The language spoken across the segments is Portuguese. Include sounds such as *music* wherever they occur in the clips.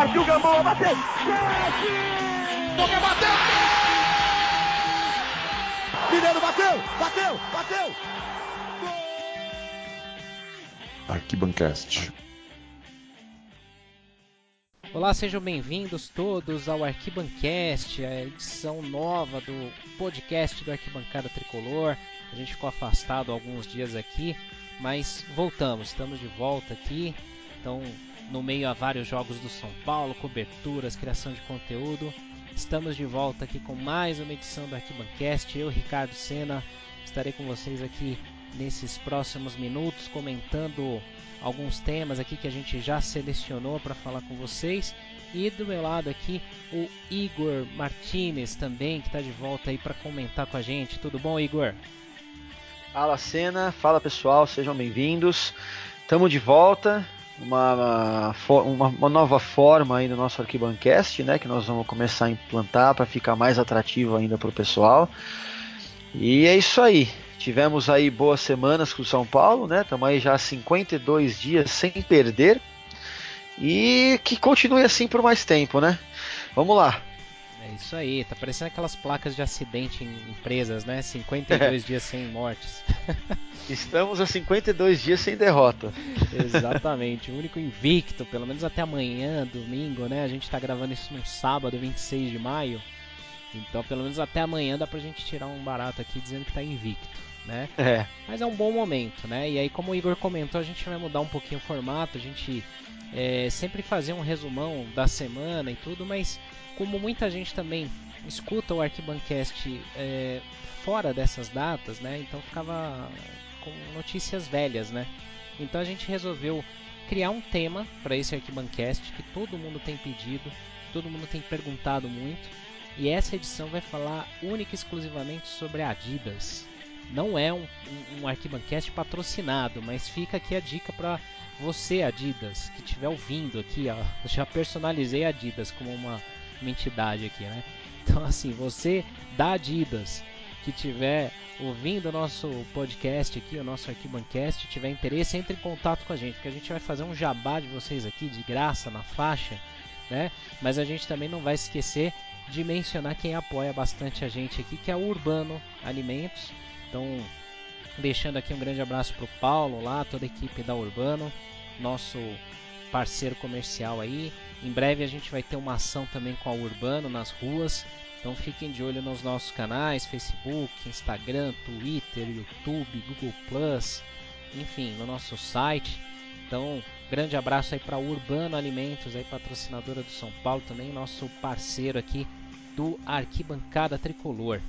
Partiu Gamboa, bateu! Boca bateu! Mineiro bateu! Bateu! Bateu! Arquibancast. Olá, sejam bem-vindos todos ao Arquibancast, a edição nova do podcast do Arquibancada Tricolor. A gente ficou afastado alguns dias aqui, mas voltamos, estamos de volta aqui. Então, no meio a vários jogos do São Paulo, coberturas, criação de conteúdo. Estamos de volta aqui com mais uma edição do Arquibancast. Eu, Ricardo Sena, estarei com vocês aqui nesses próximos minutos comentando alguns temas aqui que a gente já selecionou para falar com vocês. E do meu lado aqui o Igor Martinez também, que está de volta aí para comentar com a gente. Tudo bom, Igor? Fala cena, fala pessoal, sejam bem-vindos. Estamos de volta, uma, uma, uma, nova forma aí no nosso Arquibancast, né, que nós vamos começar a implantar para ficar mais atrativo ainda para o pessoal. E é isso aí. Tivemos aí boas semanas com o São Paulo, né? Estamos aí já 52 dias sem perder. E que continue assim por mais tempo, né? Vamos lá. É isso aí, tá parecendo aquelas placas de acidente em empresas, né? 52 *laughs* dias sem mortes. *laughs* Estamos a 52 dias sem derrota. Exatamente, o único invicto, pelo menos até amanhã, domingo, né? A gente tá gravando isso no sábado, 26 de maio. Então, pelo menos até amanhã dá pra gente tirar um barato aqui dizendo que tá invicto né? É. Mas é um bom momento, né? E aí, como o Igor comentou, a gente vai mudar um pouquinho o formato, a gente é, sempre fazer um resumão da semana e tudo, mas como muita gente também escuta o Arquibancast é, fora dessas datas, né? Então ficava com notícias velhas, né? Então a gente resolveu criar um tema para esse Arquibancast que todo mundo tem pedido, todo mundo tem perguntado muito. E essa edição vai falar única e exclusivamente sobre Adidas não é um, um, um Arquibancast patrocinado, mas fica aqui a dica para você, Adidas, que estiver ouvindo aqui, ó, já personalizei Adidas como uma, uma entidade aqui, né? Então, assim, você da Adidas que estiver ouvindo o nosso podcast aqui, o nosso Arquibancast, tiver interesse, entre em contato com a gente, porque a gente vai fazer um jabá de vocês aqui de graça na faixa, né? Mas a gente também não vai esquecer de mencionar quem apoia bastante a gente aqui, que é o Urbano Alimentos. Então, deixando aqui um grande abraço para o Paulo lá, toda a equipe da Urbano, nosso parceiro comercial aí. Em breve a gente vai ter uma ação também com a Urbano nas ruas. Então fiquem de olho nos nossos canais, Facebook, Instagram, Twitter, YouTube, Google Plus, enfim, no nosso site. Então, grande abraço aí para Urbano Alimentos, aí patrocinadora do São Paulo também, nosso parceiro aqui do Arquibancada Tricolor.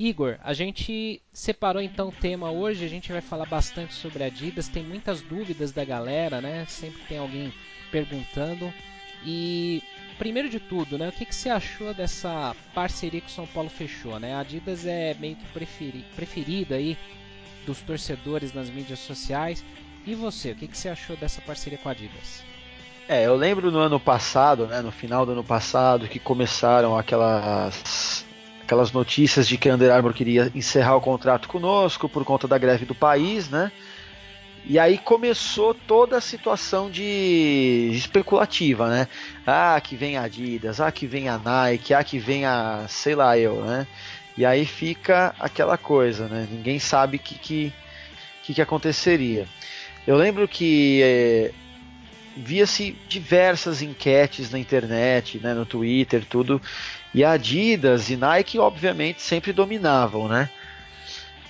Igor, a gente separou então o tema hoje, a gente vai falar bastante sobre Adidas, tem muitas dúvidas da galera, né? Sempre tem alguém perguntando. E primeiro de tudo, né, o que, que você achou dessa parceria que o São Paulo fechou, né? A Adidas é meio que preferi preferida aí dos torcedores nas mídias sociais. E você, o que, que você achou dessa parceria com a Adidas? É, eu lembro no ano passado, né, no final do ano passado, que começaram aquelas aquelas notícias de que a Under Armour queria encerrar o contrato conosco por conta da greve do país, né? E aí começou toda a situação de especulativa, né? Ah, que vem a Adidas, ah, que vem a Nike, ah, que vem a sei lá eu, né? E aí fica aquela coisa, né? Ninguém sabe o que, que, que, que aconteceria. Eu lembro que é, via-se diversas enquetes na internet, né, no Twitter, tudo, e a Adidas e Nike, obviamente, sempre dominavam, né?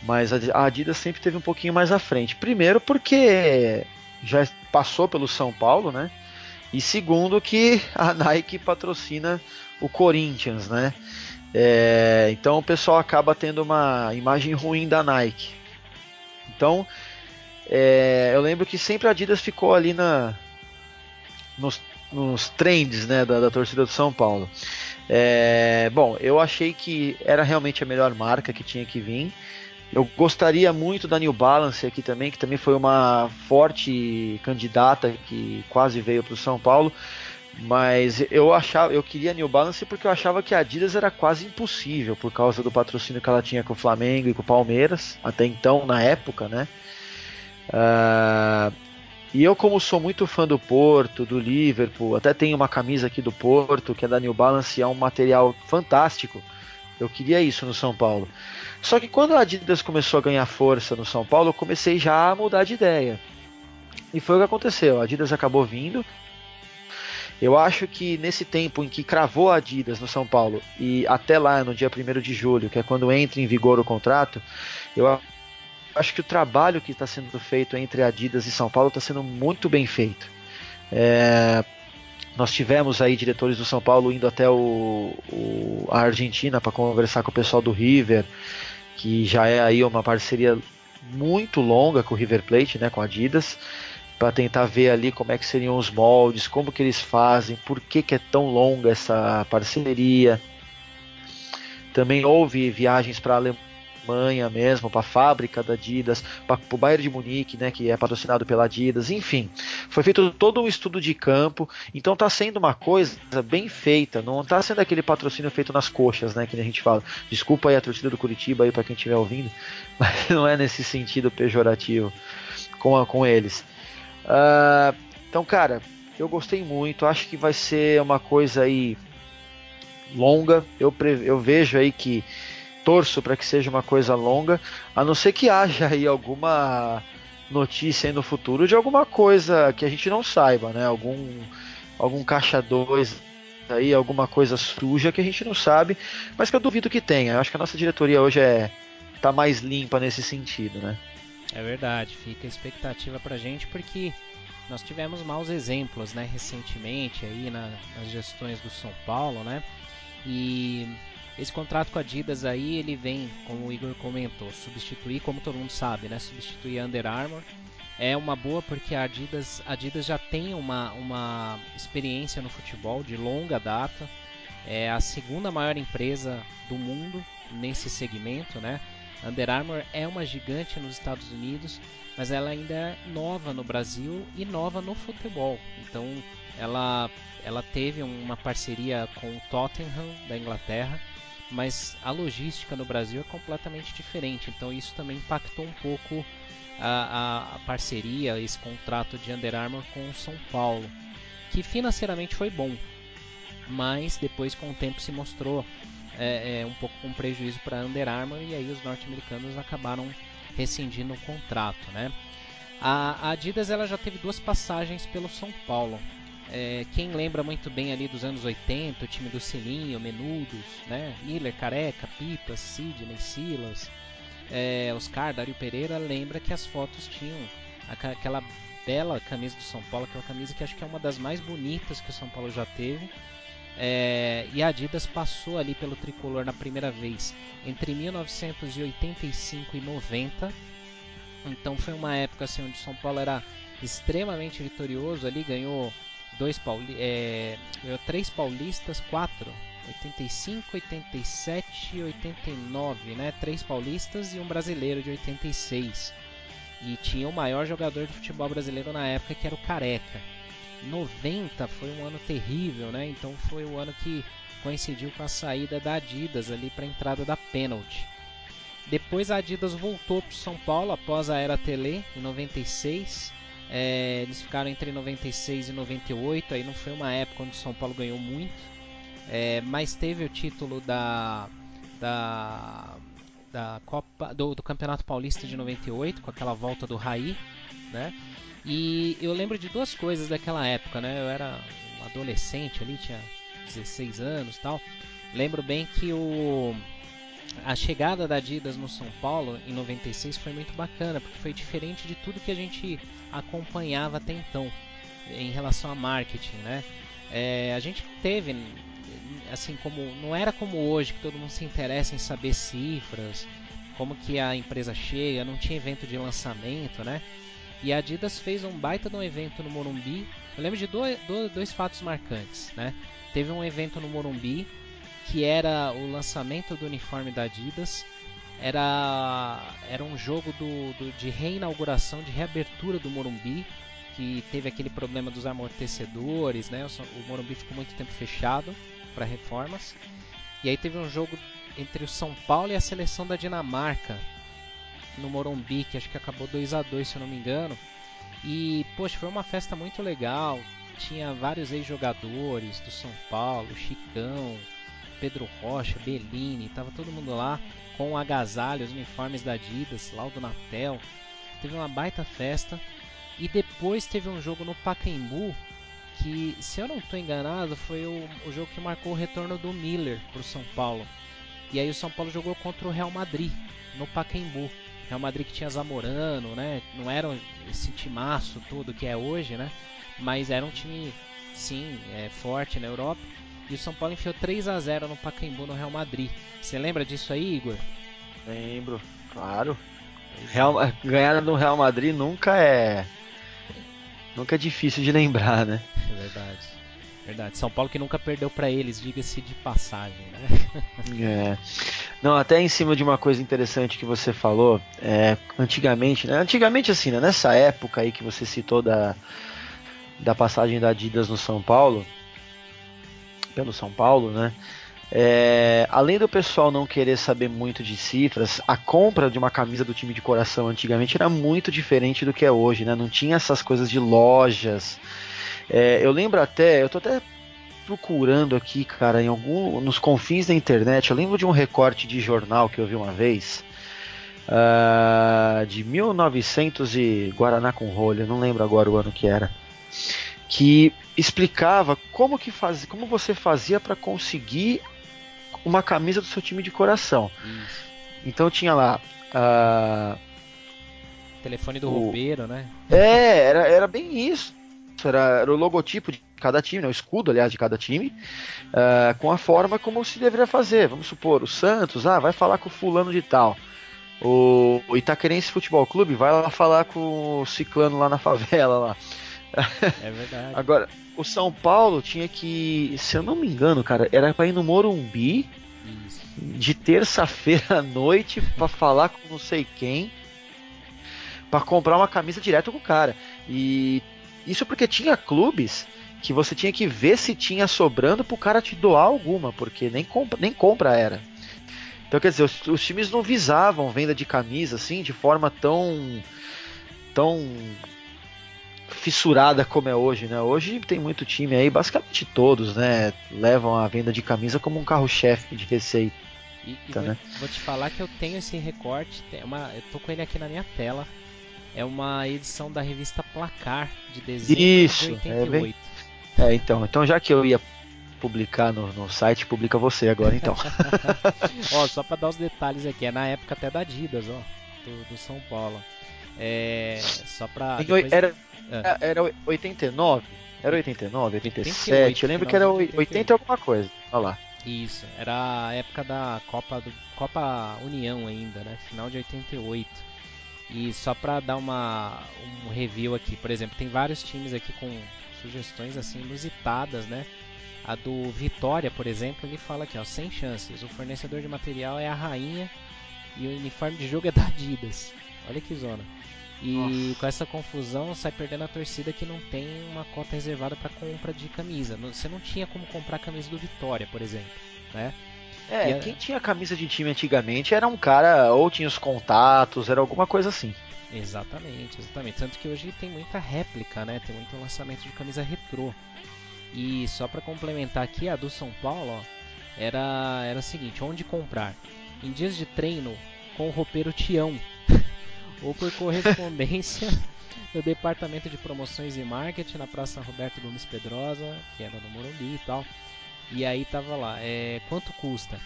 Mas a Adidas sempre teve um pouquinho mais à frente. Primeiro, porque já passou pelo São Paulo, né? E segundo, que a Nike patrocina o Corinthians, né? É, então o pessoal acaba tendo uma imagem ruim da Nike. Então, é, eu lembro que sempre a Adidas ficou ali na, nos, nos trends né, da, da torcida do São Paulo. É, bom, eu achei que era realmente a melhor marca que tinha que vir. Eu gostaria muito da New Balance aqui também, que também foi uma forte candidata que quase veio para o São Paulo. Mas eu achava, eu queria a New Balance porque eu achava que a Adidas era quase impossível por causa do patrocínio que ela tinha com o Flamengo e com o Palmeiras, até então, na época, né? Uh, E eu, como sou muito fã do Porto, do Liverpool, até tenho uma camisa aqui do Porto, que é da New Balance, e é um material fantástico. Eu queria isso no São Paulo. Só que quando a Adidas começou a ganhar força no São Paulo, eu comecei já a mudar de ideia. E foi o que aconteceu. A Adidas acabou vindo. Eu acho que nesse tempo em que cravou a Adidas no São Paulo e até lá no dia 1 de julho, que é quando entra em vigor o contrato, eu acho que o trabalho que está sendo feito entre Adidas e São Paulo está sendo muito bem feito. É, nós tivemos aí diretores do São Paulo indo até o, o a Argentina para conversar com o pessoal do River, que já é aí uma parceria muito longa com o River Plate, né, com a Adidas, para tentar ver ali como é que seriam os moldes, como que eles fazem, por que, que é tão longa essa parceria. Também houve viagens para a Alemanha Alemanha mesmo, para a fábrica da Adidas, para o Bayern de Munique, né, que é patrocinado pela Adidas, enfim, foi feito todo um estudo de campo, então está sendo uma coisa bem feita, não está sendo aquele patrocínio feito nas coxas, né, que a gente fala. Desculpa aí a torcida do Curitiba aí para quem estiver ouvindo, *laughs* mas não é nesse sentido pejorativo com, com eles. Uh, então, cara, eu gostei muito, acho que vai ser uma coisa aí longa. Eu, eu vejo aí que torço para que seja uma coisa longa, a não ser que haja aí alguma notícia aí no futuro de alguma coisa que a gente não saiba, né? Algum algum caixa 2 aí, alguma coisa suja que a gente não sabe, mas que eu duvido que tenha. Eu acho que a nossa diretoria hoje é tá mais limpa nesse sentido, né? É verdade, fica a expectativa pra gente porque nós tivemos maus exemplos, né, recentemente aí na, nas gestões do São Paulo, né? E esse contrato com a Adidas aí, ele vem, como o Igor comentou, substituir, como todo mundo sabe, né? Substituir a Under Armour. É uma boa porque a Adidas, a Adidas já tem uma, uma experiência no futebol de longa data. É a segunda maior empresa do mundo nesse segmento, né? Under Armour é uma gigante nos Estados Unidos, mas ela ainda é nova no Brasil e nova no futebol. Então, ela, ela teve uma parceria com o Tottenham da Inglaterra mas a logística no Brasil é completamente diferente. Então isso também impactou um pouco a, a, a parceria, esse contrato de Under Armour com o São Paulo, que financeiramente foi bom, mas depois com o tempo se mostrou é, é, um pouco com prejuízo para Under Armour e aí os norte-americanos acabaram rescindindo o contrato, né? A Adidas ela já teve duas passagens pelo São Paulo. É, quem lembra muito bem ali dos anos 80, o time do Silinho, Menudos, né? Miller, Careca, Pipas, Sidney, Silas, é, Oscar, Dario Pereira, lembra que as fotos tinham aquela bela camisa do São Paulo, aquela camisa que acho que é uma das mais bonitas que o São Paulo já teve. É, e a Adidas passou ali pelo tricolor na primeira vez entre 1985 e 90. Então foi uma época assim onde o São Paulo era extremamente vitorioso ali, ganhou dois pauli é, três paulistas, quatro, 85, 87 e 89, né? Três paulistas e um brasileiro de 86. E tinha o maior jogador de futebol brasileiro na época que era o Careca. 90 foi um ano terrível, né? Então foi o ano que coincidiu com a saída da Adidas ali para a entrada da pênalti. Depois a Adidas voltou para São Paulo após a era Tele em 96 é, eles ficaram entre 96 e 98, aí não foi uma época onde o São Paulo ganhou muito, é, mas teve o título da, da, da Copa do, do, Campeonato Paulista de 98 com aquela volta do Raí, né? E eu lembro de duas coisas daquela época, né? Eu era um adolescente ali, tinha 16 anos, tal. Lembro bem que o a chegada da Adidas no São Paulo em 96 foi muito bacana, porque foi diferente de tudo que a gente acompanhava até então em relação a marketing, né? É, a gente teve, assim como não era como hoje que todo mundo se interessa em saber cifras, como que a empresa chega, não tinha evento de lançamento, né? E a Adidas fez um baita de um evento no Morumbi. Eu lembro de dois, dois, fatos marcantes, né? Teve um evento no Morumbi que era o lançamento do uniforme da Adidas. Era, era um jogo do, do, de reinauguração, de reabertura do Morumbi, que teve aquele problema dos amortecedores, né? O, Morumbi ficou muito tempo fechado para reformas. E aí teve um jogo entre o São Paulo e a seleção da Dinamarca no Morumbi, que acho que acabou 2 a 2 se eu não me engano. E, poxa, foi uma festa muito legal. Tinha vários ex-jogadores do São Paulo, Chicão, Pedro Rocha, Bellini, tava todo mundo lá com agasalhos, uniformes da Adidas, lá do Natel. Teve uma baita festa. E depois teve um jogo no Pacaembu que, se eu não estou enganado, foi o, o, jogo que marcou o retorno do Miller para o São Paulo. E aí o São Paulo jogou contra o Real Madrid no Pacaembu. Real Madrid que tinha Zamorano, né? Não era esse timaço todo que é hoje, né? Mas era um time, sim, é, forte na Europa. E o São Paulo enfiou 3 a 0 no Pacaembu no Real Madrid. Você lembra disso aí, Igor? Lembro, claro. Real, ganhar no Real Madrid nunca é nunca é difícil de lembrar, né? É verdade. Verdade. São Paulo que nunca perdeu para eles, diga-se de passagem, né? É. Não, até em cima de uma coisa interessante que você falou, é, antigamente, né? Antigamente assim, né? nessa época aí que você citou da, da passagem da Adidas no São Paulo, pelo São Paulo, né? É, além do pessoal não querer saber muito de cifras, a compra de uma camisa do time de coração antigamente era muito diferente do que é hoje, né? Não tinha essas coisas de lojas. É, eu lembro até, eu tô até procurando aqui, cara, em algum, nos confins da internet, eu lembro de um recorte de jornal que eu vi uma vez, uh, de 1900 e Guaraná com rolha, não lembro agora o ano que era, que explicava como que faz, como você fazia para conseguir uma camisa do seu time de coração. Isso. Então tinha lá. Uh, Telefone do o... roupeiro, né? É, era, era bem isso. Era, era o logotipo de cada time, né, o escudo, aliás, de cada time, uh, com a forma como se deveria fazer. Vamos supor, o Santos, ah, vai falar com o fulano de tal. O, o Itaquerense Futebol Clube vai lá falar com o Ciclano lá na favela lá. É verdade. *laughs* Agora, o São Paulo tinha que, se eu não me engano, cara, era para ir no Morumbi Isso. de terça-feira *laughs* à noite para falar com não sei quem para comprar uma camisa direto com o cara. E isso porque tinha clubes que você tinha que ver se tinha sobrando pro cara te doar alguma, porque nem compra, nem compra era. Então quer dizer, os, os times não visavam venda de camisa assim de forma tão tão fissurada como é hoje, né? Hoje tem muito time aí, basicamente todos, né? Levam a venda de camisa como um carro-chefe de receita. E, e vou, né? vou, te falar que eu tenho esse recorte, uma, eu tô com ele aqui na minha tela. É uma edição da revista Placar de dezembro Isso, de 88. É, bem... é, então, então já que eu ia publicar no, no site, publica você agora então. *laughs* ó, só para dar os detalhes aqui, é na época até da Adidas, ó, do, do São Paulo. É, só pra. Depois... Era, é. Era 89? Era 89, 87? 88, eu lembro que era 80 alguma coisa. Olha lá. Isso, era a época da Copa do Copa União ainda, né? Final de 88. E só para dar uma um review aqui, por exemplo, tem vários times aqui com sugestões assim inusitadas, né? A do Vitória, por exemplo, ele fala aqui, ó, sem chances. O fornecedor de material é a rainha e o uniforme de jogo é da Adidas. Olha que zona. E Nossa. com essa confusão sai perdendo a torcida que não tem uma cota reservada para compra de camisa. Você não tinha como comprar a camisa do Vitória, por exemplo, né? É, quem tinha camisa de time antigamente era um cara, ou tinha os contatos, era alguma coisa assim. Exatamente, exatamente. Tanto que hoje tem muita réplica, né? Tem muito lançamento de camisa retrô. E só para complementar aqui, a do São Paulo, ó, era, era o seguinte, onde comprar? Em dias de treino com o roupeiro Tião, *laughs* ou por correspondência *laughs* no departamento de promoções e marketing na Praça Roberto Gomes Pedrosa, que era no Morumbi e tal. E aí tava lá, é, quanto custa?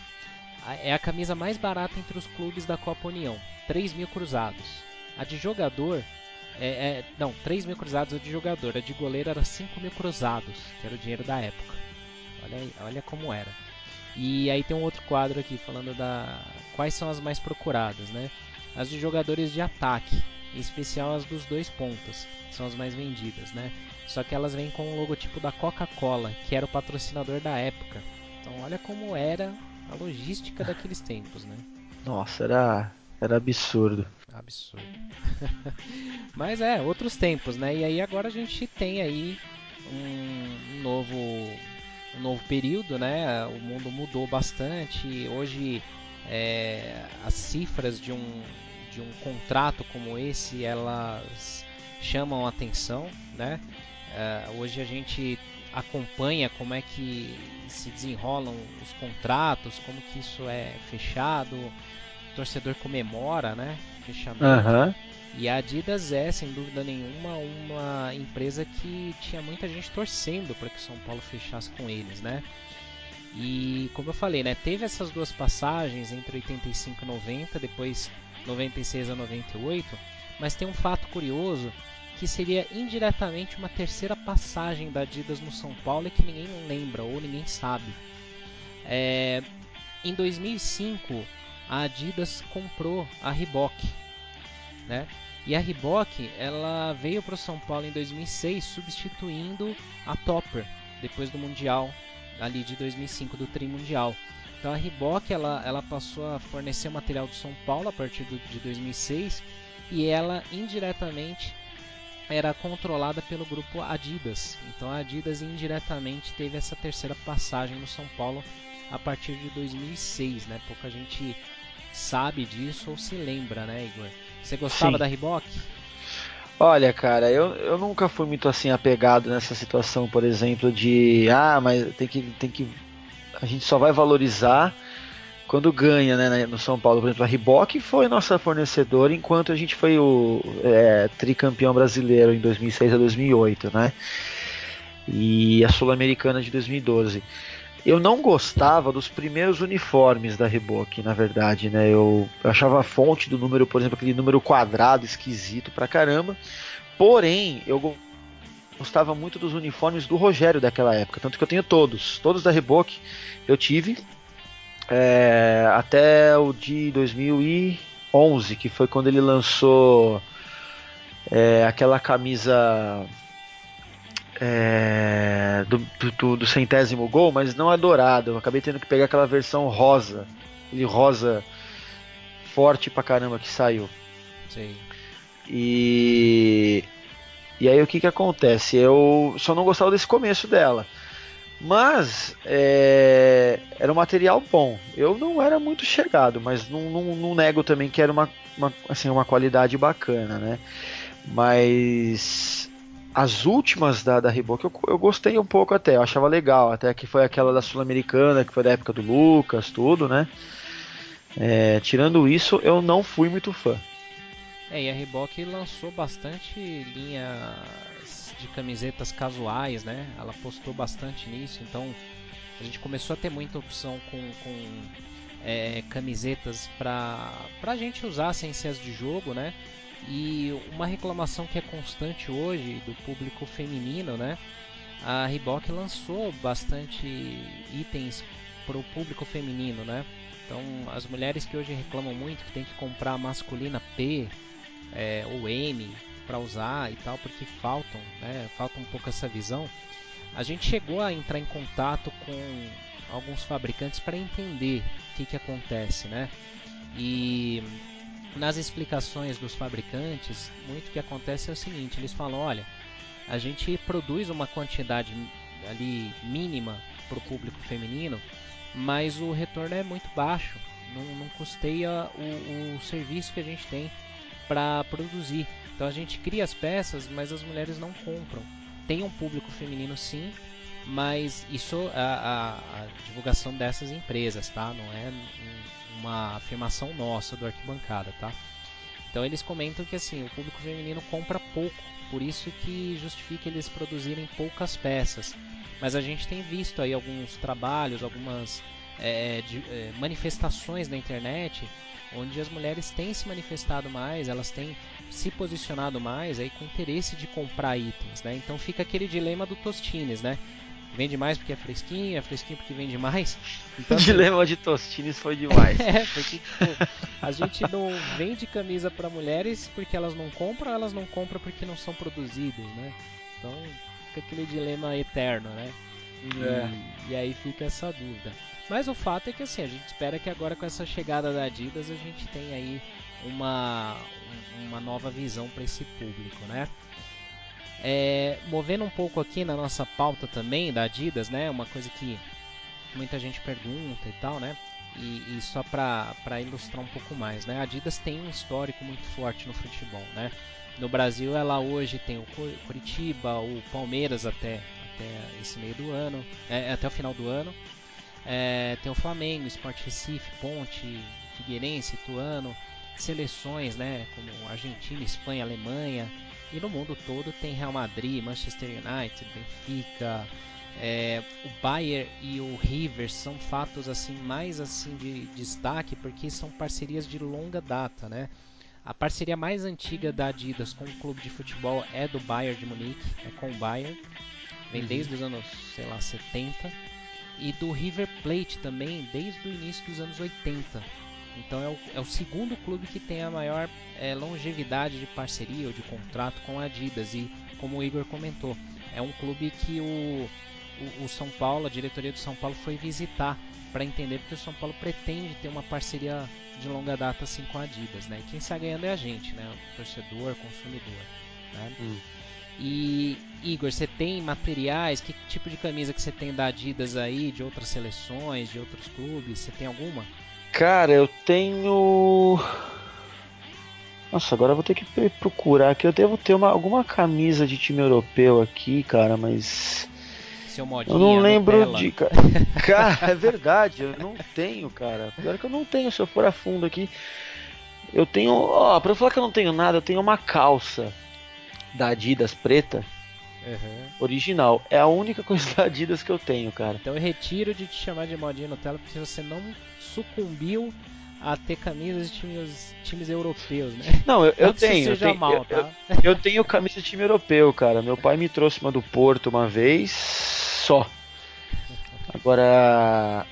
É a camisa mais barata entre os clubes da Copa União, 3 mil cruzados. A de jogador, é, é, não, 3 mil cruzados a de jogador, a de goleiro era 5 mil cruzados, que era o dinheiro da época. Olha, olha como era. E aí tem um outro quadro aqui falando da quais são as mais procuradas, né? As de jogadores de ataque, em especial as dos dois pontas, são as mais vendidas, né? Só que elas vêm com o logotipo da Coca-Cola, que era o patrocinador da época. Então olha como era a logística daqueles tempos, né? Nossa, era era absurdo. Absurdo. *laughs* Mas é, outros tempos, né? E aí agora a gente tem aí um, um novo um novo período, né? O mundo mudou bastante. Hoje é, as cifras de um de um contrato como esse, elas chamam atenção, né? Uh, hoje a gente acompanha como é que se desenrolam os contratos, como que isso é fechado, o torcedor comemora, né? Fechamento. Uhum. E a Adidas é, sem dúvida nenhuma, uma empresa que tinha muita gente torcendo para que São Paulo fechasse com eles, né? E como eu falei, né, teve essas duas passagens entre 85 e 90, depois 96 a 98, mas tem um fato curioso que seria indiretamente uma terceira passagem da Adidas no São Paulo e que ninguém lembra ou ninguém sabe. É, em 2005, a Adidas comprou a Reebok, né? E a Reebok ela veio para o São Paulo em 2006 substituindo a Topper depois do Mundial ali de 2005 do Tri Mundial. Então a Reebok ela, ela passou a fornecer material do São Paulo a partir do, de 2006 e ela indiretamente era controlada pelo grupo Adidas. Então a Adidas indiretamente teve essa terceira passagem no São Paulo a partir de 2006, né? Pouca gente sabe disso ou se lembra, né, Igor? Você gostava Sim. da Reebok? Olha, cara, eu, eu nunca fui muito assim apegado nessa situação, por exemplo, de ah, mas tem que, tem que. A gente só vai valorizar quando ganha, né, no São Paulo. Por exemplo, a Reebok foi nossa fornecedora enquanto a gente foi o é, tricampeão brasileiro em 2006 a 2008, né? E a Sul-Americana de 2012. Eu não gostava dos primeiros uniformes da Reebok, na verdade, né? Eu achava a fonte do número, por exemplo, aquele número quadrado esquisito pra caramba. Porém, eu gostava muito dos uniformes do Rogério daquela época, tanto que eu tenho todos, todos da Reebok eu tive é, até o de 2011, que foi quando ele lançou é, aquela camisa é, do, do, do, centésimo gol, mas não é dourado. Eu acabei tendo que pegar aquela versão rosa, aquele rosa forte pra caramba que saiu. Sim. E e aí o que que acontece? Eu só não gostava desse começo dela. Mas é, era um material bom. Eu não era muito chegado, mas não, não, não nego também que era uma, uma, assim, uma qualidade bacana, né? Mas as últimas da, da Reebok eu, eu gostei um pouco até, eu achava legal, até que foi aquela da Sul-Americana, que foi da época do Lucas, tudo, né? É, tirando isso, eu não fui muito fã. É, e a Reebok lançou bastante linhas de camisetas casuais, né? Ela postou bastante nisso, então a gente começou a ter muita opção com, com é, camisetas para a gente usar sem ser as de jogo, né? E uma reclamação que é constante hoje do público feminino, né? A Reebok lançou bastante itens para o público feminino, né? Então, as mulheres que hoje reclamam muito que tem que comprar a masculina P é, ou M para usar e tal, porque faltam, né? Falta um pouco essa visão. A gente chegou a entrar em contato com alguns fabricantes para entender o que, que acontece, né? E nas explicações dos fabricantes, muito que acontece é o seguinte: eles falam, olha, a gente produz uma quantidade ali mínima para o público feminino, mas o retorno é muito baixo, não, não custeia o, o serviço que a gente tem para produzir. Então a gente cria as peças, mas as mulheres não compram. Tem um público feminino sim, mas isso a, a, a divulgação dessas empresas, tá? Não é uma afirmação nossa do arquibancada, tá? Então eles comentam que assim o público feminino compra pouco, por isso que justifica eles produzirem poucas peças. Mas a gente tem visto aí alguns trabalhos, algumas é, de, é, manifestações na internet onde as mulheres têm se manifestado mais, elas têm se posicionado mais aí com interesse de comprar itens, né? Então fica aquele dilema do Tostines, né? Vende mais porque é fresquinho, é fresquinho porque vende mais. *laughs* Então, o assim, dilema de Tostines foi demais. *laughs* é, porque tipo, a gente não vende camisa para mulheres porque elas não compram, elas não compram porque não são produzidas, né? Então fica aquele dilema eterno, né? É. E, aí fica essa dúvida. Mas o fato é que assim, a gente espera que agora com essa chegada da Adidas a gente tenha aí uma, uma nova visão para esse público, né? É, movendo um pouco aqui na nossa pauta também da Adidas, né? Uma coisa que muita gente pergunta e tal, né? E, e só para ilustrar um pouco mais, né? A Adidas tem um histórico muito forte no futebol, né? No Brasil, ela hoje tem o Curitiba, o Palmeiras até, até esse meio do ano, é, até o final do ano. É, tem o Flamengo, Sport Recife, Ponte, Figueirense, Ituano, seleções, né, como Argentina, Espanha, Alemanha, e no mundo todo tem Real Madrid, Manchester United, Benfica, é, o Bayern e o River são fatos assim mais assim de, de destaque porque são parcerias de longa data, né? A parceria mais antiga da Adidas com o clube de futebol é do Bayern de Munique, é com o Bayern, vem uhum. desde os anos, sei lá, 70, e do River Plate também desde o início dos anos 80. Então é o, é o segundo clube que tem a maior é, longevidade de parceria ou de contrato com a Adidas. E como o Igor comentou, é um clube que o, o, o São Paulo, a diretoria do São Paulo foi visitar para entender porque o São Paulo pretende ter uma parceria de longa data assim com a Adidas, né? E quem está ganhando é a gente, né? O torcedor, consumidor, né? Hum. E Igor, você tem materiais? Que tipo de camisa que você tem da Adidas aí, de outras seleções, de outros clubes? Você tem alguma? Cara, eu tenho. Nossa, agora eu vou ter que procurar aqui. Eu devo ter uma, alguma camisa de time europeu aqui, cara, mas. Seu modinha, eu não lembro Nutella. de. *laughs* Cara, é verdade, eu não tenho, cara. Pior que eu não tenho, se eu for a fundo aqui. Eu tenho. Ó, pra eu falar que eu não tenho nada, eu tenho uma calça da Adidas preta Uhum. Original. É a única coisa *laughs* da Adidas que eu tenho, cara. Então eu retiro de te chamar de modinha Nutella porque você não sucumbiu a ter camisas de times, times europeus, né? Não, eu, eu tenho. Eu tenho, mal, tá? eu, eu, tenho camisa de time europeu, cara. Meu pai me trouxe uma do Porto uma vez só. Agora.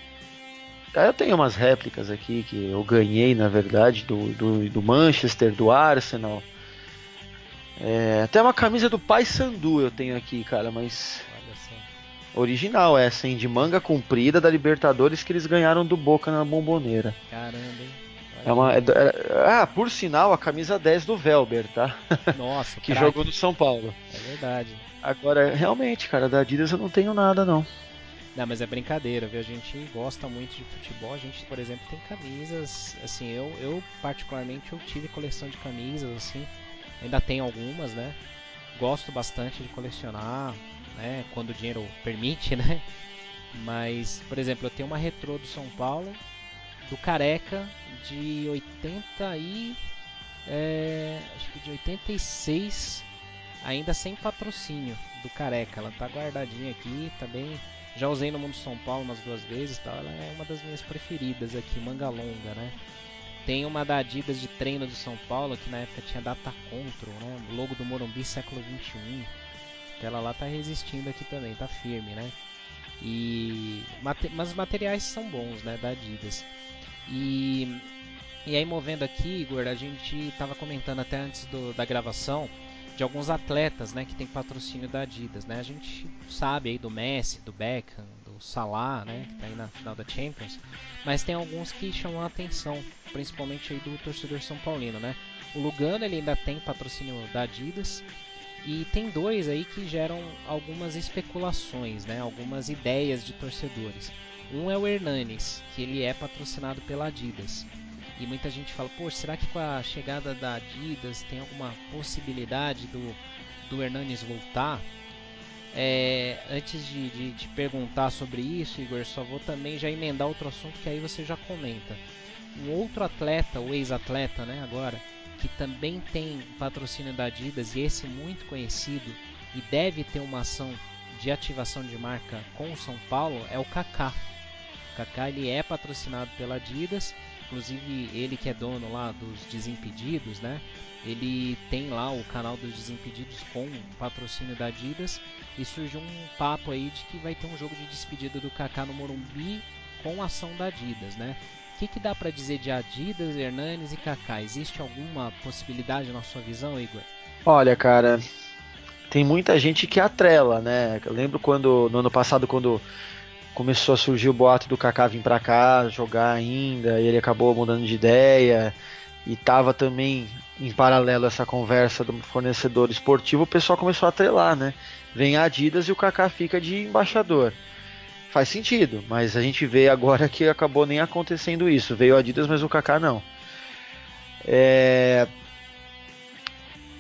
Eu tenho umas réplicas aqui que eu ganhei, na verdade, do, do, do Manchester, do Arsenal. É, até uma camisa do Pai Sandu eu tenho aqui, cara, mas. Original essa, hein? De manga comprida da Libertadores que eles ganharam do Boca na bomboneira. Caramba, hein? É uma, é, é, ah, por sinal, a camisa 10 do Velber, tá? *laughs* Nossa, que craque. jogou no São Paulo. É verdade. Agora, realmente, cara, da Adidas eu não tenho nada, não. Não, mas é brincadeira, viu? A gente gosta muito de futebol. A gente, por exemplo, tem camisas. Assim, eu, eu particularmente eu tive coleção de camisas, assim. Ainda tem algumas, né? Gosto bastante de colecionar, né? Quando o dinheiro permite, *laughs* né? Mas, por exemplo, eu tenho uma retrô do São Paulo, do Careca, de 80 e. É, acho que de 86, ainda sem patrocínio do Careca. Ela tá guardadinha aqui, também. Já usei no Mundo São Paulo umas duas vezes, tá? ela é uma das minhas preferidas aqui, manga longa, né? Tem uma da Adidas de treino do São Paulo, que na época tinha Data Control, né? Logo do Morumbi século 21. Ela lá tá resistindo aqui também, tá firme, né? E mas os materiais são bons, né, da Adidas. E e aí movendo aqui, Igor, a gente estava comentando até antes do, da gravação de alguns atletas, né, que tem patrocínio da Adidas, né? A gente sabe aí do Messi, do Beckham, do Salah, né, que está aí na final da Champions, mas tem alguns que chamam a atenção, principalmente aí do torcedor são paulino, né? O Lugano ele ainda tem patrocínio da Adidas e tem dois aí que geram algumas especulações, né? Algumas ideias de torcedores. Um é o Hernanes, que ele é patrocinado pela Adidas. E muita gente fala, pô, será que com a chegada da Adidas tem alguma possibilidade do, do Hernanes voltar? É, antes de, de, de, perguntar sobre isso, Igor, só vou também já emendar outro assunto que aí você já comenta. Um outro atleta, o ex-atleta, né, agora, que também tem patrocínio da Adidas e esse muito conhecido e deve ter uma ação de ativação de marca com o São Paulo é o Kaká. O Kaká ele é patrocinado pela Adidas Inclusive ele que é dono lá dos Desimpedidos, né? Ele tem lá o canal dos Desimpedidos com patrocínio da Adidas e surgiu um papo aí de que vai ter um jogo de despedida do Kaká no Morumbi com ação da Adidas, né? O que, que dá para dizer de Adidas, Hernanes e Kaká? Existe alguma possibilidade na sua visão, Igor? Olha, cara, tem muita gente que atrela, né? Eu lembro quando no ano passado quando começou a surgir o boato do Kaká vir para cá jogar ainda, e ele acabou mudando de ideia. E tava também em paralelo essa conversa do fornecedor esportivo, o pessoal começou a atrelar, né? Vem a Adidas e o Kaká fica de embaixador. faz sentido, mas a gente vê agora que acabou nem acontecendo isso. Veio a Adidas, mas o Kaká não. É...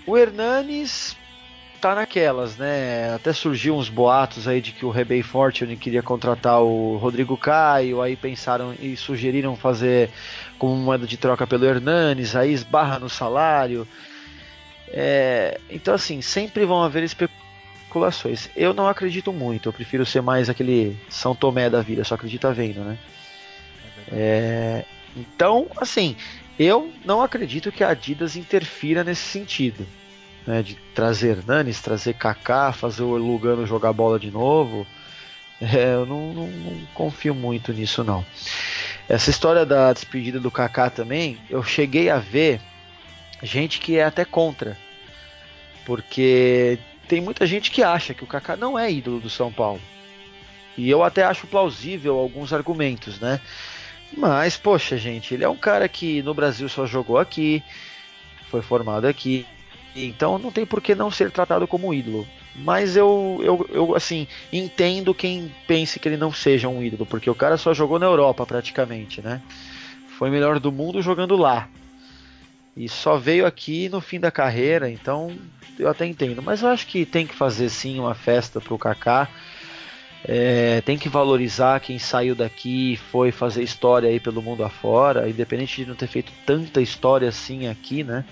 O Hernanes tá naquelas, né? Até surgiu uns boatos aí de que o Rebey Fortune queria contratar o Rodrigo Caio, aí pensaram e sugeriram fazer como moeda de troca pelo Hernanes, aí esbarra no salário. É... Então, assim, sempre vão haver especulações. Eu não acredito muito, eu prefiro ser mais aquele São Tomé da vida, só acredita vendo, né? É... Então, assim, eu não acredito que a Adidas interfira nesse sentido. Né, de trazer Nanes, trazer Kaká, fazer o Lugano jogar bola de novo. É, eu não, não, não, confio muito nisso não. Essa história da despedida do Kaká também, eu cheguei a ver gente que é até contra, porque tem muita gente que acha que o Kaká não é ídolo do São Paulo. E eu até acho plausível alguns argumentos, né? Mas, poxa, gente, ele é um cara que no Brasil só jogou aqui, foi formado aqui, então não tem por que não ser tratado como ídolo. Mas eu, eu, eu, assim, entendo quem pense que ele não seja um ídolo, porque o cara só jogou na Europa praticamente, né? Foi melhor do mundo jogando lá. E só veio aqui no fim da carreira, então eu até entendo. Mas eu acho que tem que fazer sim uma festa pro Kaká é, tem que valorizar quem saiu daqui foi fazer história aí pelo mundo afora, independente de não ter feito tanta história assim aqui, né?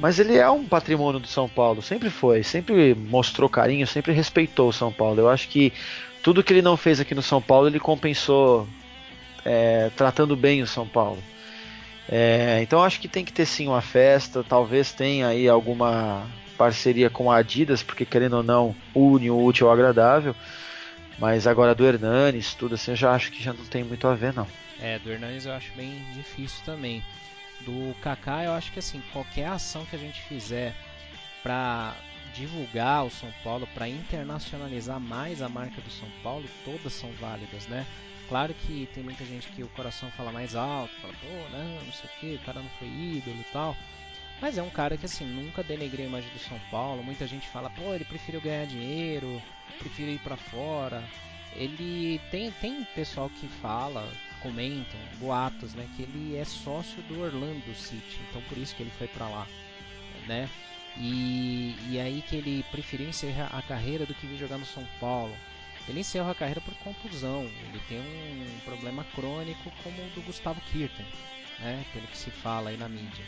Mas ele é um patrimônio do São Paulo, sempre foi, sempre mostrou carinho, sempre respeitou o São Paulo. Eu acho que tudo que ele não fez aqui no São Paulo ele compensou é, tratando bem o São Paulo. É, então acho que tem que ter sim uma festa, talvez tenha aí alguma parceria com a Adidas, porque querendo ou não, une o útil ao agradável. Mas agora do Hernanes, tudo assim, eu já acho que já não tem muito a ver, não. É, do Hernanes eu acho bem difícil também. Do Kaká, eu acho que assim, qualquer ação que a gente fizer para divulgar o São Paulo, para internacionalizar mais a marca do São Paulo, todas são válidas, né? Claro que tem muita gente que o coração fala mais alto, fala, pô, não, não sei o que, o cara não foi ídolo e tal. Mas é um cara que assim nunca denegrei a imagem do São Paulo. Muita gente fala, pô, ele preferiu ganhar dinheiro, preferiu ir para fora. Ele tem tem pessoal que fala, comentam, boatos, né, que ele é sócio do Orlando City. Então por isso que ele foi para lá, né? E, e aí que ele preferiu encerrar a carreira do que vir jogar no São Paulo. Ele encerrou a carreira por contusão. Ele tem um problema crônico como o do Gustavo Kirten, né? Pelo que se fala aí na mídia.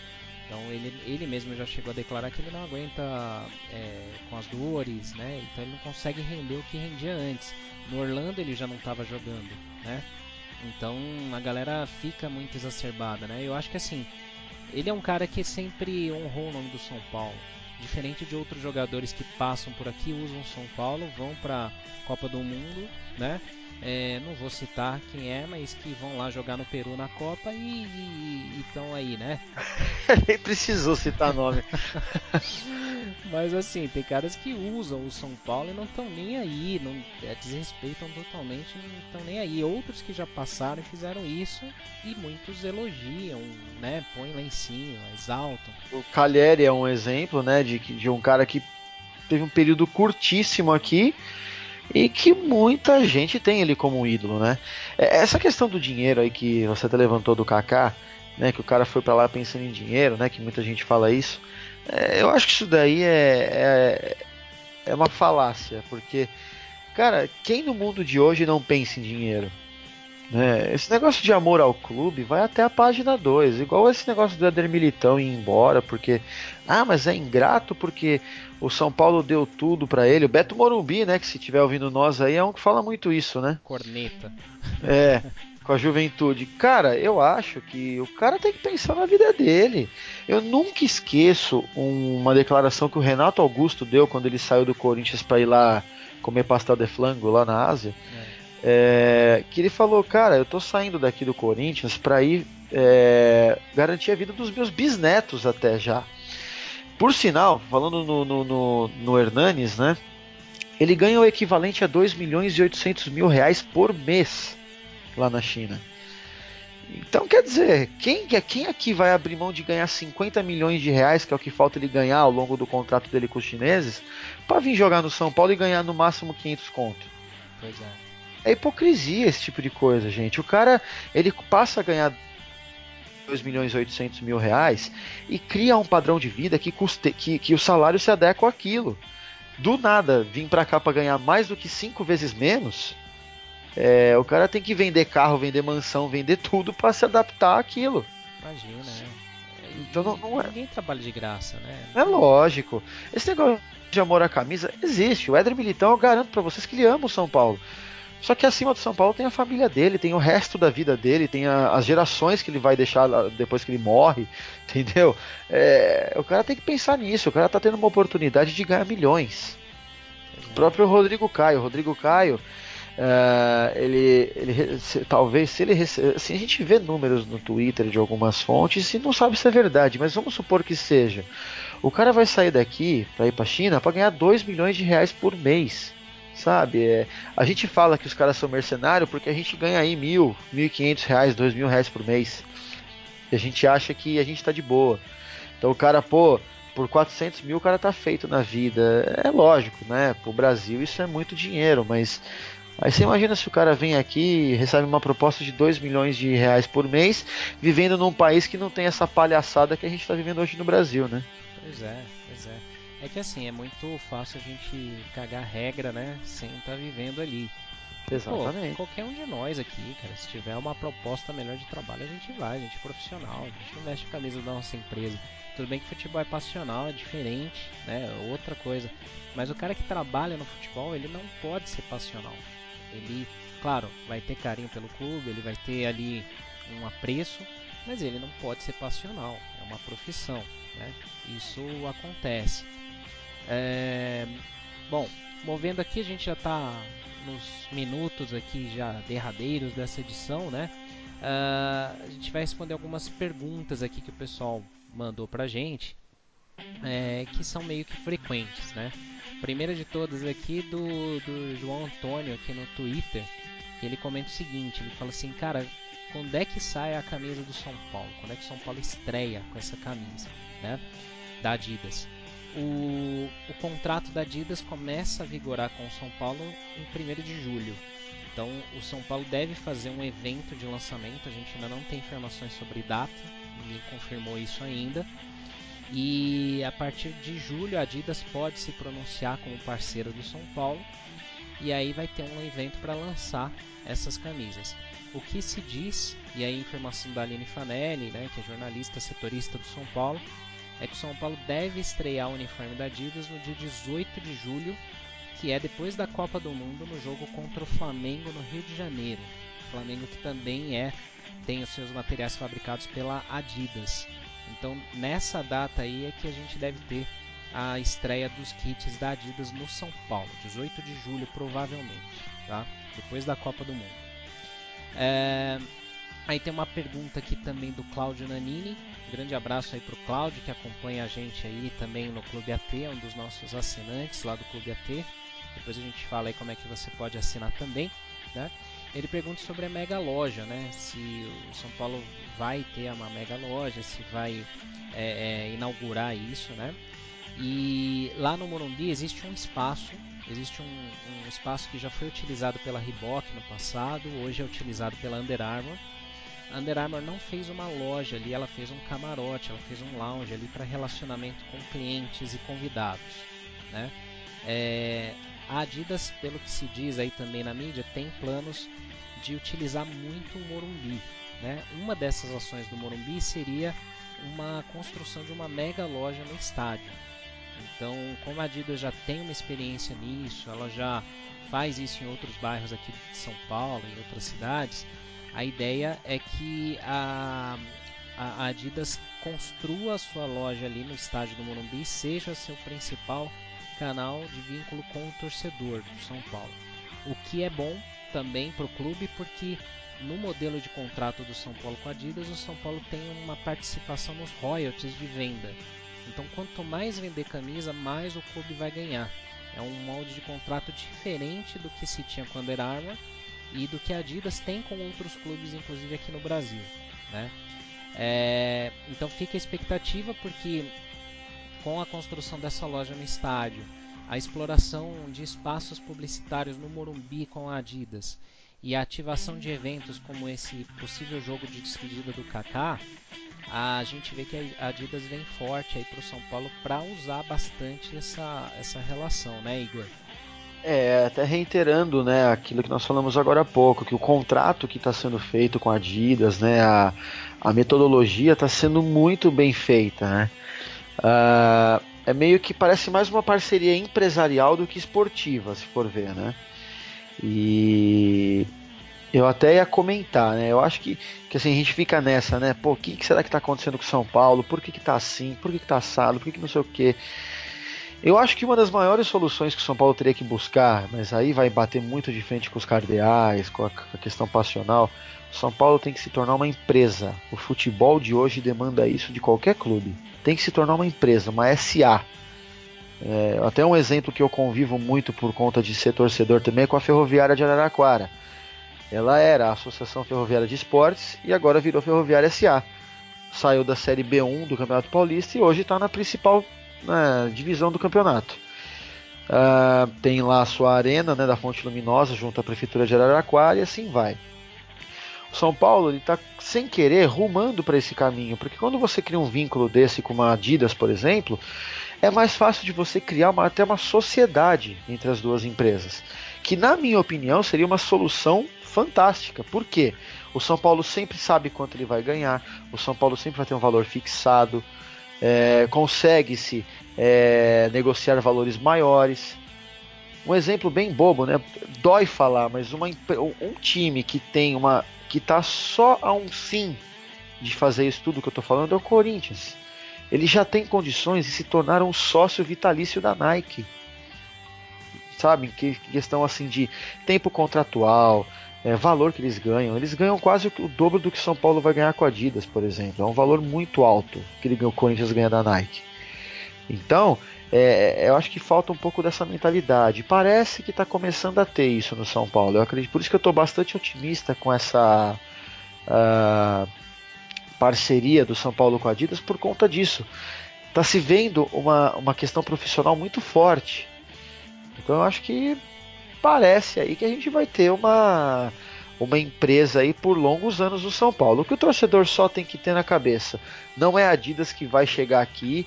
Então ele, ele mesmo já chegou a declarar que ele não aguenta é, com as dores, né? Então ele não consegue render o que rendia antes. No Orlando ele já não estava jogando, né? Então a galera fica muito exacerbada, né? Eu acho que assim, ele é um cara que sempre honrou o nome do São Paulo. Diferente de outros jogadores que passam por aqui, usam São Paulo, vão para Copa do Mundo, né? É, não vou citar quem é, mas que vão lá jogar no Peru na Copa e estão aí, né? *laughs* Nem precisou citar nome. *laughs* mas assim, tem caras que usam o São Paulo e não estão nem aí, não é, desrespeitam totalmente, não estão nem aí. Outros que já passaram e fizeram isso e muitos elogiam, né? Põem lá em cima, exaltam. O Cagliari é um exemplo, né, de, de um cara que teve um período curtíssimo aqui e que muita gente tem ele como ídolo, né? É, essa questão do dinheiro aí que você até levantou do Kaká, né? Que o cara foi para lá pensando em dinheiro, né? Que muita gente fala isso. É, eu acho que isso daí é, é, é uma falácia, porque, cara, quem no mundo de hoje não pensa em dinheiro? Né? Esse negócio de amor ao clube vai até a página 2, igual esse negócio do Eder Militão ir embora, porque. Ah, mas é ingrato porque o São Paulo deu tudo para ele. O Beto Morumbi, né, que se estiver ouvindo nós aí, é um que fala muito isso, né? Corneta. É, com a juventude. Cara, eu acho que o cara tem que pensar na vida dele. Eu nunca esqueço uma declaração que o Renato Augusto deu quando ele saiu do Corinthians para ir lá comer pastel de flango lá na Ásia. É é, que ele falou, cara, eu tô saindo daqui do Corinthians para ir é, garantir a vida dos meus bisnetos até já. Por sinal, falando no, no, no, no Hernanes, né? Ele ganha o equivalente a 2 milhões e 800 mil reais por mês lá na China. Então quer dizer, quem, quem aqui vai abrir mão de ganhar 50 milhões de reais, que é o que falta ele ganhar ao longo do contrato dele com os chineses, para vir jogar no São Paulo e ganhar no máximo 500 conto? Pois é. É hipocrisia esse tipo de coisa, gente. O cara, ele passa a ganhar 2 milhões e 800 mil reais e cria um padrão de vida que, custe, que, que o salário se adequa àquilo. Do nada, vir para cá para ganhar mais do que cinco vezes menos, é, o cara tem que vender carro, vender mansão, vender tudo para se adaptar àquilo. Imagina, né? Então não, não é. Ninguém trabalha de graça, né? É lógico. Esse negócio de amor à camisa existe. O Éder Militão, eu garanto para vocês que ele ama o São Paulo. Só que acima do São Paulo tem a família dele, tem o resto da vida dele, tem a, as gerações que ele vai deixar depois que ele morre, *laughs* entendeu? É, o cara tem que pensar nisso, o cara tá tendo uma oportunidade de ganhar milhões. O próprio Rodrigo Caio, Rodrigo Caio, Uh, ele, ele se, talvez se ele assim, a gente vê números no Twitter de algumas fontes e não sabe se é verdade, mas vamos supor que seja. O cara vai sair daqui para ir para China para ganhar 2 milhões de reais por mês. Sabe? É, a gente fala que os caras são mercenários porque a gente ganha aí mil, mil e quinhentos reais, dois mil reais por mês. E a gente acha que a gente tá de boa. Então o cara, pô, por 400 mil o cara tá feito na vida. É lógico, né? Pro Brasil isso é muito dinheiro, mas Aí você imagina se o cara vem aqui e recebe uma proposta de 2 milhões de reais por mês, vivendo num país que não tem essa palhaçada que a gente está vivendo hoje no Brasil, né? Pois é, pois é. É que assim, é muito fácil a gente cagar regra, né? Sem estar tá vivendo ali. Exatamente. Pô, qualquer um de nós aqui, cara, se tiver uma proposta melhor de trabalho, a gente vai, a gente é profissional, a gente não veste a camisa da nossa empresa. Tudo bem que futebol é passional, é diferente, né? Outra coisa. Mas o cara que trabalha no futebol, ele não pode ser passional. Ele, claro, vai ter carinho pelo clube, ele vai ter ali um apreço, mas ele não pode ser passional. É uma profissão, né? Isso acontece. É... Bom, movendo aqui, a gente já está nos minutos aqui já derradeiros dessa edição, né? Uh, a gente vai responder algumas perguntas aqui que o pessoal mandou pra gente, é, que são meio que frequentes, né? primeira de todas aqui do, do João Antônio aqui no Twitter, que ele comenta o seguinte, ele fala assim, cara, quando é que sai a camisa do São Paulo? Quando é que o São Paulo estreia com essa camisa, né? Da Adidas. O, o contrato da Adidas começa a vigorar com o São Paulo em 1 de julho. Então o São Paulo deve fazer um evento de lançamento. A gente ainda não tem informações sobre data, ninguém confirmou isso ainda. E a partir de julho a Adidas pode se pronunciar como parceira do São Paulo e aí vai ter um evento para lançar essas camisas. O que se diz, e aí informação da Aline Fanelli, né, que é jornalista setorista do São Paulo, é que o São Paulo deve estrear o uniforme da Adidas no dia 18 de julho, que é depois da Copa do Mundo, no jogo contra o Flamengo no Rio de Janeiro. O Flamengo que também é tem os seus materiais fabricados pela Adidas. Então, nessa data aí é que a gente deve ter a estreia dos kits da Adidas no São Paulo, 18 de julho provavelmente, tá? Depois da Copa do Mundo. É... Aí tem uma pergunta aqui também do Cláudio Nanini. grande abraço aí pro Cláudio que acompanha a gente aí também no Clube AT, é um dos nossos assinantes lá do Clube AT. Depois a gente fala aí como é que você pode assinar também, né? Ele pergunta sobre a mega loja, né? Se o São Paulo vai ter uma mega loja, se vai é, é, inaugurar isso, né? E lá no Morumbi existe um espaço, existe um, um, espaço que já foi utilizado pela Reebok no passado, hoje é utilizado pela Under Armour. Under Armour não fez uma loja ali, ela fez um camarote, ela fez um lounge ali para relacionamento com clientes e convidados, né? É, a Adidas, pelo que se diz aí também na mídia, tem planos de utilizar muito o Morumbi. Né? Uma dessas ações do Morumbi seria uma construção de uma mega loja no estádio. Então, como a Adidas já tem uma experiência nisso, ela já faz isso em outros bairros aqui de São Paulo, em outras cidades, a ideia é que a, a Adidas construa a sua loja ali no estádio do Morumbi, seja seu principal canal de vínculo com o torcedor do São Paulo. O que é bom também para o clube, porque no modelo de contrato do São Paulo com a Adidas, o São Paulo tem uma participação nos royalties de venda. Então, quanto mais vender camisa, mais o clube vai ganhar. É um molde de contrato diferente do que se tinha com a Under Armour e do que a Adidas tem com outros clubes, inclusive aqui no Brasil. Né? É, então fica a expectativa porque com a construção dessa loja no estádio, a exploração de espaços publicitários no Morumbi com a Adidas e a ativação de eventos como esse possível jogo de despedida do Kaká, a gente vê que a Adidas vem forte aí para o São Paulo para usar bastante essa, essa relação, né, Igor? É, até reiterando, né, aquilo que nós falamos agora há pouco, que o contrato que está sendo feito com a Adidas, né, a, a metodologia está sendo muito bem feita, né. Uh, é meio que parece mais uma parceria empresarial do que esportiva, se for ver, né. E eu até ia comentar, né? Eu acho que, que assim, a gente fica nessa, né? Pô, o que, que, será que está acontecendo com São Paulo? Por que, que tá assim? Por que, que tá assado? Por que, que não sei o quê? Eu acho que uma das maiores soluções que o São Paulo teria que buscar, mas aí vai bater muito de frente com os cardeais, com a, a questão passional. São Paulo tem que se tornar uma empresa. O futebol de hoje demanda isso de qualquer clube. Tem que se tornar uma empresa, uma SA. É, até um exemplo que eu convivo muito por conta de ser torcedor também é com a Ferroviária de Araraquara. Ela era a Associação Ferroviária de Esportes e agora virou Ferroviária SA. Saiu da Série B1 do Campeonato Paulista e hoje está na principal na divisão do campeonato. Uh, tem lá a sua arena né, da Fonte Luminosa junto à Prefeitura de Araraquara e assim vai. O São Paulo está sem querer rumando para esse caminho, porque quando você cria um vínculo desse com uma Adidas, por exemplo, é mais fácil de você criar uma, até uma sociedade entre as duas empresas, que na minha opinião seria uma solução fantástica. Por quê? O São Paulo sempre sabe quanto ele vai ganhar, o São Paulo sempre vai ter um valor fixado, é, consegue-se é, negociar valores maiores. Um exemplo bem bobo, né? Dói falar, mas uma, um time que tem uma. que está só a um sim de fazer isso tudo que eu estou falando é o Corinthians. Ele já tem condições de se tornar um sócio vitalício da Nike. Sabe? Que questão assim de tempo contratual, é, valor que eles ganham. Eles ganham quase o, dobro do que São Paulo vai ganhar com a Adidas, por exemplo. É um valor muito alto que ele, o Corinthians ganha da Nike. Então, é, é, eu acho que falta um pouco dessa mentalidade. Parece que está começando a ter isso no São Paulo. Eu acredito, por isso que eu estou bastante otimista com essa uh, parceria do São Paulo com a Adidas por conta disso. Está se vendo uma, uma questão profissional muito forte. Então eu acho que parece aí que a gente vai ter uma uma empresa aí por longos anos no São Paulo. O que o torcedor só tem que ter na cabeça não é a Adidas que vai chegar aqui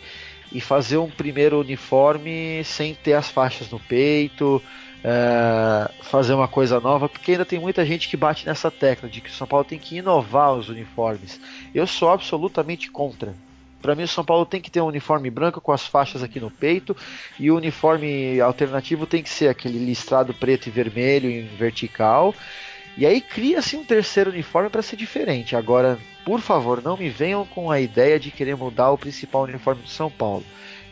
e fazer um primeiro uniforme sem ter as faixas no peito, é, fazer uma coisa nova, porque ainda tem muita gente que bate nessa tecla de que o São Paulo tem que inovar os uniformes. Eu sou absolutamente contra. Para mim, o São Paulo tem que ter um uniforme branco com as faixas aqui no peito e o uniforme alternativo tem que ser aquele listrado preto e vermelho em vertical. E aí cria-se um terceiro uniforme para ser diferente. Agora, por favor, não me venham com a ideia de querer mudar o principal uniforme do São Paulo.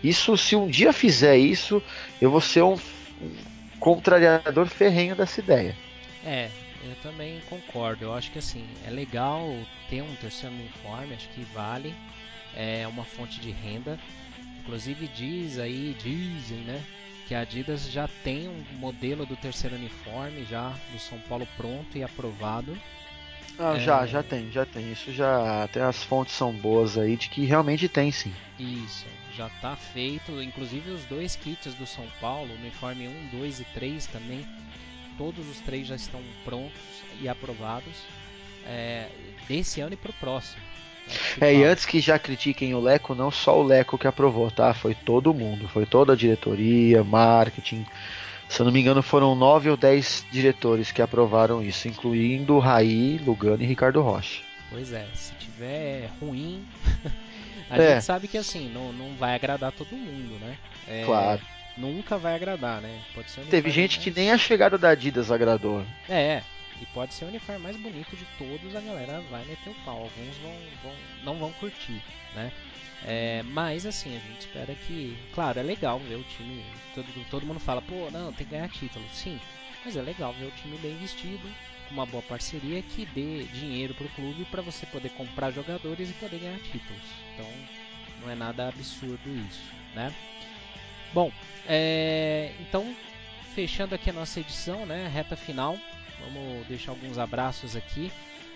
Isso, se um dia fizer isso, eu vou ser um, um contrariador ferrenho dessa ideia. É, eu também concordo. Eu acho que assim, é legal ter um terceiro uniforme, acho que vale é uma fonte de renda. Inclusive diz aí, dizem, né, que a Adidas já tem um modelo do terceiro uniforme já do São Paulo pronto e aprovado. Ah, é... já, já tem, já tem. Isso já até as fontes são boas aí de que realmente tem sim. Isso, já está feito, inclusive os dois kits do São Paulo, uniforme 1, 2 e 3 também, todos os três já estão prontos e aprovados é, desse ano e para o próximo. É, e antes que já critiquem o Leco, não só o Leco que aprovou, tá? Foi todo mundo, foi toda a diretoria, marketing. Se eu não me engano, foram nove ou dez diretores que aprovaram isso, incluindo Raí, Lugano e Ricardo Rocha. Pois é, se tiver ruim, *laughs* a é. gente sabe que assim, não, não vai agradar todo mundo, né? É, claro. Nunca vai agradar, né? Pode ser Teve gente que nem a chegada da Adidas agradou. É, e pode ser o uniforme mais bonito de todos, a galera vai meter o pau. Alguns vão, vão não vão curtir, né? É, mas assim, a gente espera que. Claro, é legal ver o time. Todo, todo mundo fala, pô, não, tem que ganhar título. Sim, mas é legal ver o time bem vestido, com uma boa parceria que dê dinheiro pro clube para você poder comprar jogadores e poder ganhar títulos. Então, não é nada absurdo isso, né? Bom, é, então, fechando aqui a nossa edição, né? Reta final. Vamos deixar alguns abraços aqui.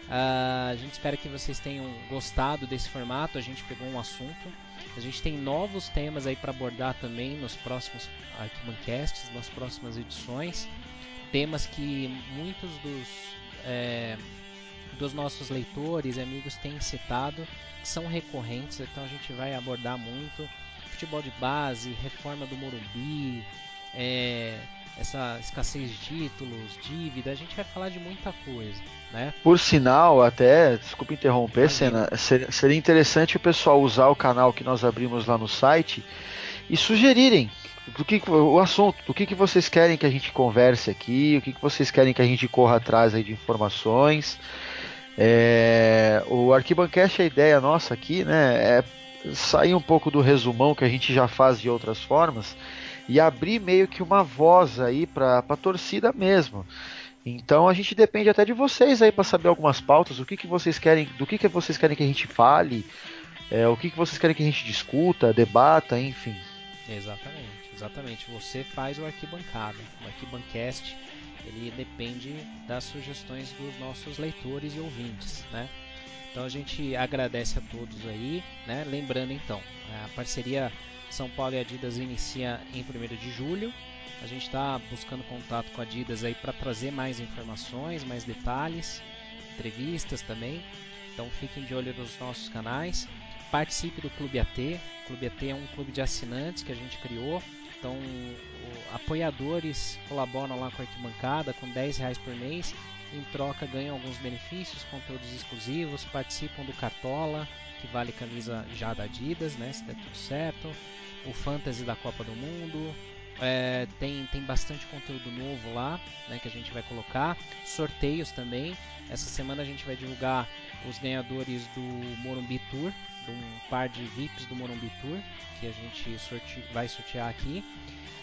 Uh, a gente espera que vocês tenham gostado desse formato. A gente pegou um assunto A gente tem novos temas aí para abordar também nos próximos Arquibancasts, nas próximas edições. Temas que muitos dos, é, dos nossos leitores e amigos têm citado, que são recorrentes, então a gente vai abordar muito. Futebol de base, reforma do Morumbi, é, essa escassez de títulos, dívida, a gente vai falar de muita coisa, né? Por sinal, até, desculpa interromper, Senna, seria interessante o pessoal usar o canal que nós abrimos lá no site e sugerirem do que o assunto, do que, que vocês querem que a gente converse aqui, o que, que vocês querem que a gente corra atrás aí de informações. É, o Arquibancast, a ideia nossa aqui, né, é sair um pouco do resumão que a gente já faz de outras formas e abrir meio que uma voz aí para a torcida mesmo. Então a gente depende até de vocês aí para saber algumas pautas, o que, que vocês querem, do que, que vocês querem que a gente fale, é, o que, que vocês querem que a gente discuta, debata, enfim. Exatamente, exatamente. Você faz o arquibancada, o arquibancast, ele depende das sugestões dos nossos leitores e ouvintes, né? Então a gente agradece a todos aí, né? Lembrando então, a parceria são Paulo e Adidas inicia em 1 de julho. A gente está buscando contato com a Adidas aí para trazer mais informações, mais detalhes, entrevistas também. Então fiquem de olho nos nossos canais. Participe do Clube AT. O Clube AT é um clube de assinantes que a gente criou. Então, apoiadores colaboram lá com a arquibancada com 10 reais por mês. Em troca, ganham alguns benefícios, conteúdos exclusivos, participam do Cartola, que vale camisa já da Adidas, né? Se der tudo certo. O Fantasy da Copa do Mundo. É, tem, tem bastante conteúdo novo lá, né? Que a gente vai colocar. Sorteios também. Essa semana a gente vai divulgar os ganhadores do Morumbi Tour, um par de VIPs do Morumbi Tour, que a gente sorte vai sortear aqui.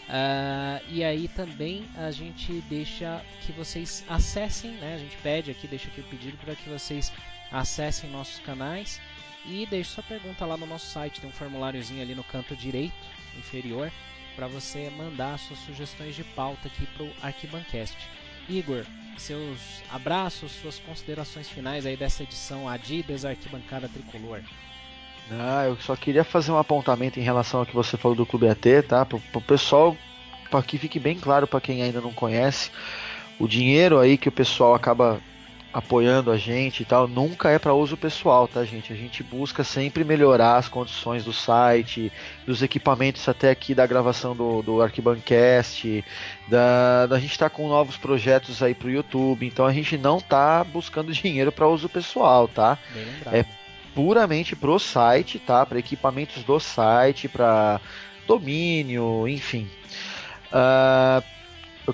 Uh, e aí também a gente deixa que vocês acessem, né? A gente pede aqui, deixa aqui o pedido para que vocês acessem nossos canais e deixe sua pergunta lá no nosso site, tem um formuláriozinho ali no canto direito inferior para você mandar suas sugestões de pauta aqui para o Arquibancast. Igor, seus abraços, suas considerações finais aí dessa edição Adidas Arquibancada Tricolor. Ah, eu só queria fazer um apontamento em relação ao que você falou do Clube AT, tá? Para o pessoal, para que fique bem claro para quem ainda não conhece, o dinheiro aí que o pessoal acaba apoiando a gente e tal, nunca é para uso pessoal, tá, gente? A gente busca sempre melhorar as condições do site, dos equipamentos até aqui da gravação do, do Arquibancast, da, da gente tá com novos projetos aí pro YouTube, então a gente não tá buscando *laughs* dinheiro para uso pessoal, tá? É puramente pro site, tá? Para equipamentos do site, para domínio, enfim. Uh,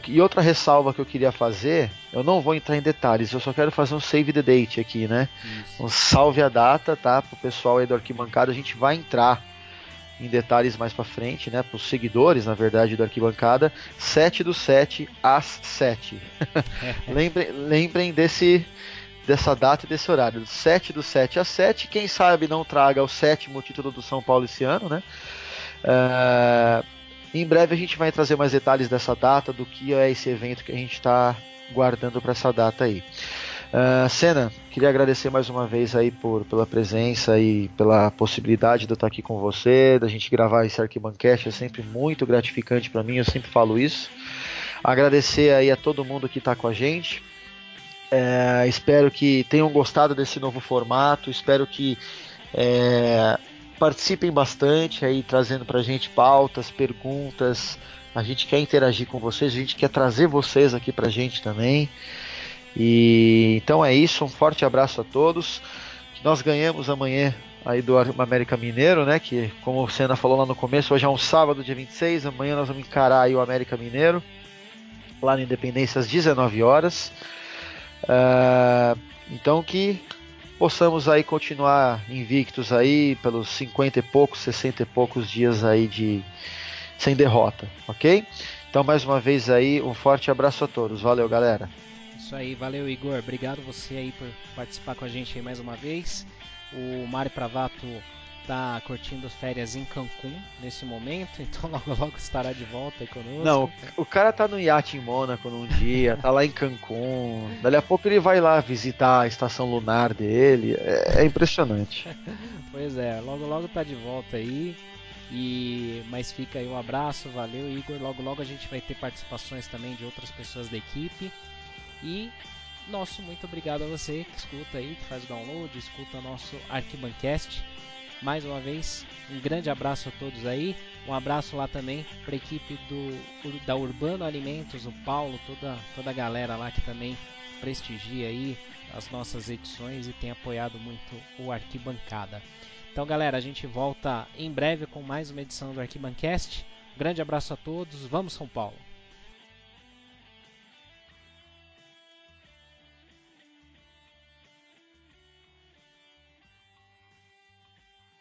e outra ressalva que eu queria fazer, eu não vou entrar em detalhes, eu só quero fazer um save the date aqui, né? Isso. Um salve a data, tá? Pro pessoal aí do arquibancada, a gente vai entrar em detalhes mais para frente, né? Para os seguidores, na verdade, do arquibancada, 7 do 7 às 7. *laughs* lembrem, lembrem desse dessa data e desse horário, 7 do 7 às 7. Quem sabe não traga o sétimo título do São Paulo esse ano, né? Uh, em breve a gente vai trazer mais detalhes dessa data, do que é esse evento que a gente está guardando para essa data aí. Uh, Senna, queria agradecer mais uma vez aí por, pela presença e pela possibilidade de eu estar aqui com você, da gente gravar esse Arquibancast, é sempre muito gratificante para mim, eu sempre falo isso. Agradecer aí a todo mundo que está com a gente. É, espero que tenham gostado desse novo formato, espero que é, participem bastante aí, trazendo pra gente pautas, perguntas. A gente quer interagir com vocês, a gente quer trazer vocês aqui pra gente também. E então é isso, um forte abraço a todos. Nós ganhamos amanhã aí do América Mineiro, né? Que como o Senna falou lá no começo, hoje é um sábado, dia 26, amanhã nós vamos encarar aí o América Mineiro, lá na Independência às 19 horas. Uh, então que possamos aí continuar invictos aí pelos 50 e poucos, 60 e poucos dias aí de sem derrota, ok? Então mais uma vez aí um forte abraço a todos, valeu galera. Isso aí, valeu Igor, obrigado você aí por participar com a gente mais uma vez. O Mário Pravato está curtindo férias em Cancún nesse momento, *laughs* então logo logo estará de volta aí conosco. Não, o cara tá no iate em Mônaco num dia, tá lá em Cancún. Dali a pouco ele vai lá visitar a estação lunar dele. É, é impressionante. pois *laughs* Pois é, logo logo tá de volta aí. E mas fica aí um abraço, valeu Igor. Logo logo a gente vai ter participações também de outras pessoas da equipe. E nosso muito obrigado a você que escuta aí, que faz o download, escuta nosso Arquibancast. Mais uma vez, um grande abraço a todos aí. Um abraço lá também para a equipe do, da Urbano Alimentos, o Paulo, toda, toda a galera lá que também prestigia aí as nossas edições e tem apoiado muito o Arquibancada. Então, galera, a gente volta em breve com mais uma edição do Arquibancast. grande abraço a todos. Vamos, São Paulo!